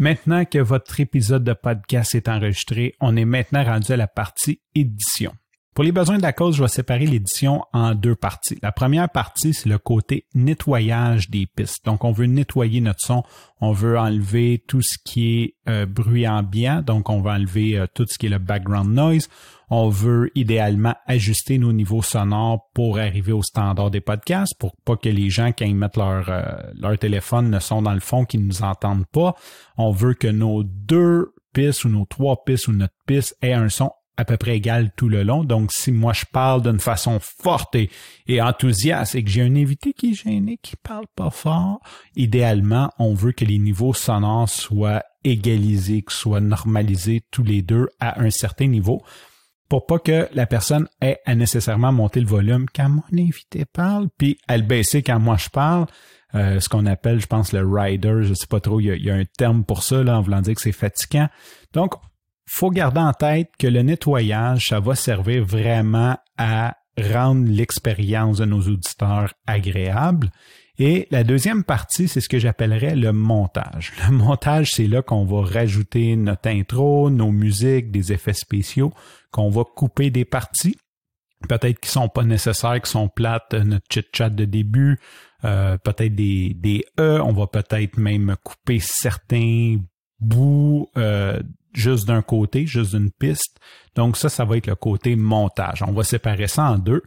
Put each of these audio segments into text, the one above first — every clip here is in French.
Maintenant que votre épisode de podcast est enregistré, on est maintenant rendu à la partie édition. Pour les besoins de la cause, je vais séparer l'édition en deux parties. La première partie, c'est le côté nettoyage des pistes. Donc, on veut nettoyer notre son, on veut enlever tout ce qui est euh, bruit ambiant, donc on va enlever euh, tout ce qui est le background noise. On veut idéalement ajuster nos niveaux sonores pour arriver au standard des podcasts, pour pas que les gens, quand ils mettent leur, euh, leur téléphone, ne sont dans le fond, qu'ils ne nous entendent pas. On veut que nos deux pistes ou nos trois pistes ou notre piste aient un son à peu près égal tout le long. Donc, si moi je parle d'une façon forte et, enthousiaste et que j'ai un invité qui est gêné, qui parle pas fort, idéalement, on veut que les niveaux sonores soient égalisés, que soient normalisés tous les deux à un certain niveau pour pas que la personne ait à nécessairement monter le volume quand mon invité parle, puis à le baisser quand moi je parle. Euh, ce qu'on appelle, je pense, le rider, je sais pas trop, il y, a, il y a un terme pour ça, là, en voulant dire que c'est fatigant. Donc, faut garder en tête que le nettoyage, ça va servir vraiment à rendre l'expérience de nos auditeurs agréable. Et la deuxième partie, c'est ce que j'appellerais le montage. Le montage, c'est là qu'on va rajouter notre intro, nos musiques, des effets spéciaux, qu'on va couper des parties, peut-être qui sont pas nécessaires, qui sont plates, notre chit-chat de début, euh, peut-être des, des E, on va peut-être même couper certains bouts euh, juste d'un côté, juste d'une piste. Donc ça, ça va être le côté montage. On va séparer ça en deux.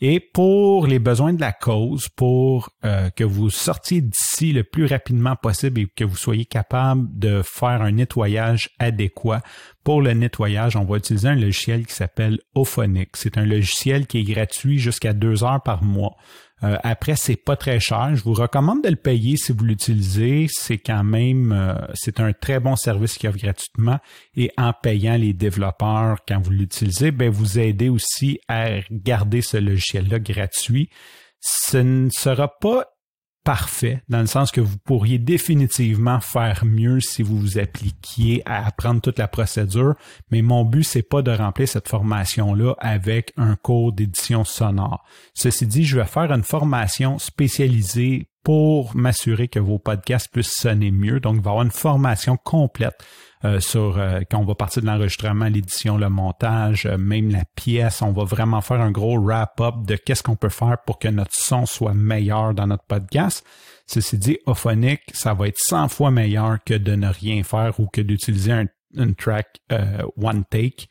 Et pour les besoins de la cause, pour euh, que vous sortiez d'ici le plus rapidement possible et que vous soyez capable de faire un nettoyage adéquat, pour le nettoyage, on va utiliser un logiciel qui s'appelle Ophonic. C'est un logiciel qui est gratuit jusqu'à deux heures par mois. Euh, après, c'est pas très cher. Je vous recommande de le payer si vous l'utilisez. C'est quand même, euh, c'est un très bon service qui offre gratuitement. Et en payant les développeurs quand vous l'utilisez, ben vous aidez aussi à garder ce logiciel-là gratuit. Ce ne sera pas parfait, dans le sens que vous pourriez définitivement faire mieux si vous vous appliquiez à apprendre toute la procédure, mais mon but, c'est pas de remplir cette formation-là avec un cours d'édition sonore. Ceci dit, je vais faire une formation spécialisée pour m'assurer que vos podcasts puissent sonner mieux. Donc, il va y avoir une formation complète euh, sur euh, quand on va partir de l'enregistrement, l'édition, le montage, euh, même la pièce. On va vraiment faire un gros wrap-up de qu'est-ce qu'on peut faire pour que notre son soit meilleur dans notre podcast. Ceci dit, Ophonic, ça va être 100 fois meilleur que de ne rien faire ou que d'utiliser un, un track one take.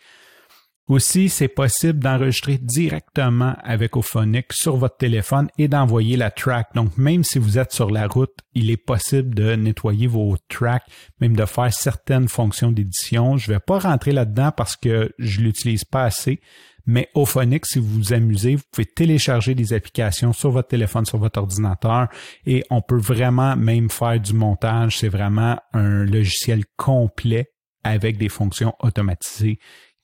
Aussi, c'est possible d'enregistrer directement avec Ophonic sur votre téléphone et d'envoyer la track. Donc, même si vous êtes sur la route, il est possible de nettoyer vos tracks, même de faire certaines fonctions d'édition. Je ne vais pas rentrer là-dedans parce que je l'utilise pas assez. Mais Ophonic, si vous vous amusez, vous pouvez télécharger des applications sur votre téléphone, sur votre ordinateur et on peut vraiment même faire du montage. C'est vraiment un logiciel complet avec des fonctions automatisées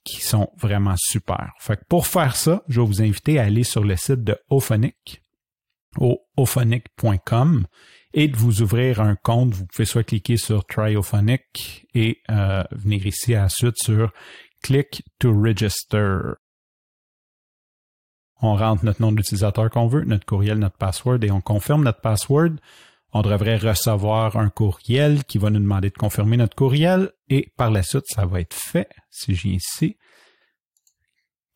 qui sont vraiment super. Fait que pour faire ça, je vais vous inviter à aller sur le site de Ophonic, au ophonic.com, et de vous ouvrir un compte. Vous pouvez soit cliquer sur Try Ophonic et euh, venir ici ensuite sur Click to Register. On rentre notre nom d'utilisateur qu'on veut, notre courriel, notre password et on confirme notre password on devrait recevoir un courriel qui va nous demander de confirmer notre courriel et par la suite, ça va être fait. Si j'ai ici,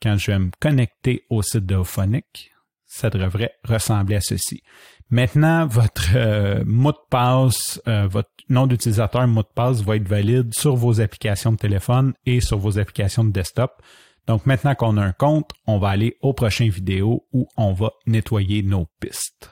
quand je vais me connecter au site de Ophonic, ça devrait ressembler à ceci. Maintenant, votre euh, mot de passe, euh, votre nom d'utilisateur mot de passe va être valide sur vos applications de téléphone et sur vos applications de desktop. Donc maintenant qu'on a un compte, on va aller aux prochaines vidéos où on va nettoyer nos pistes.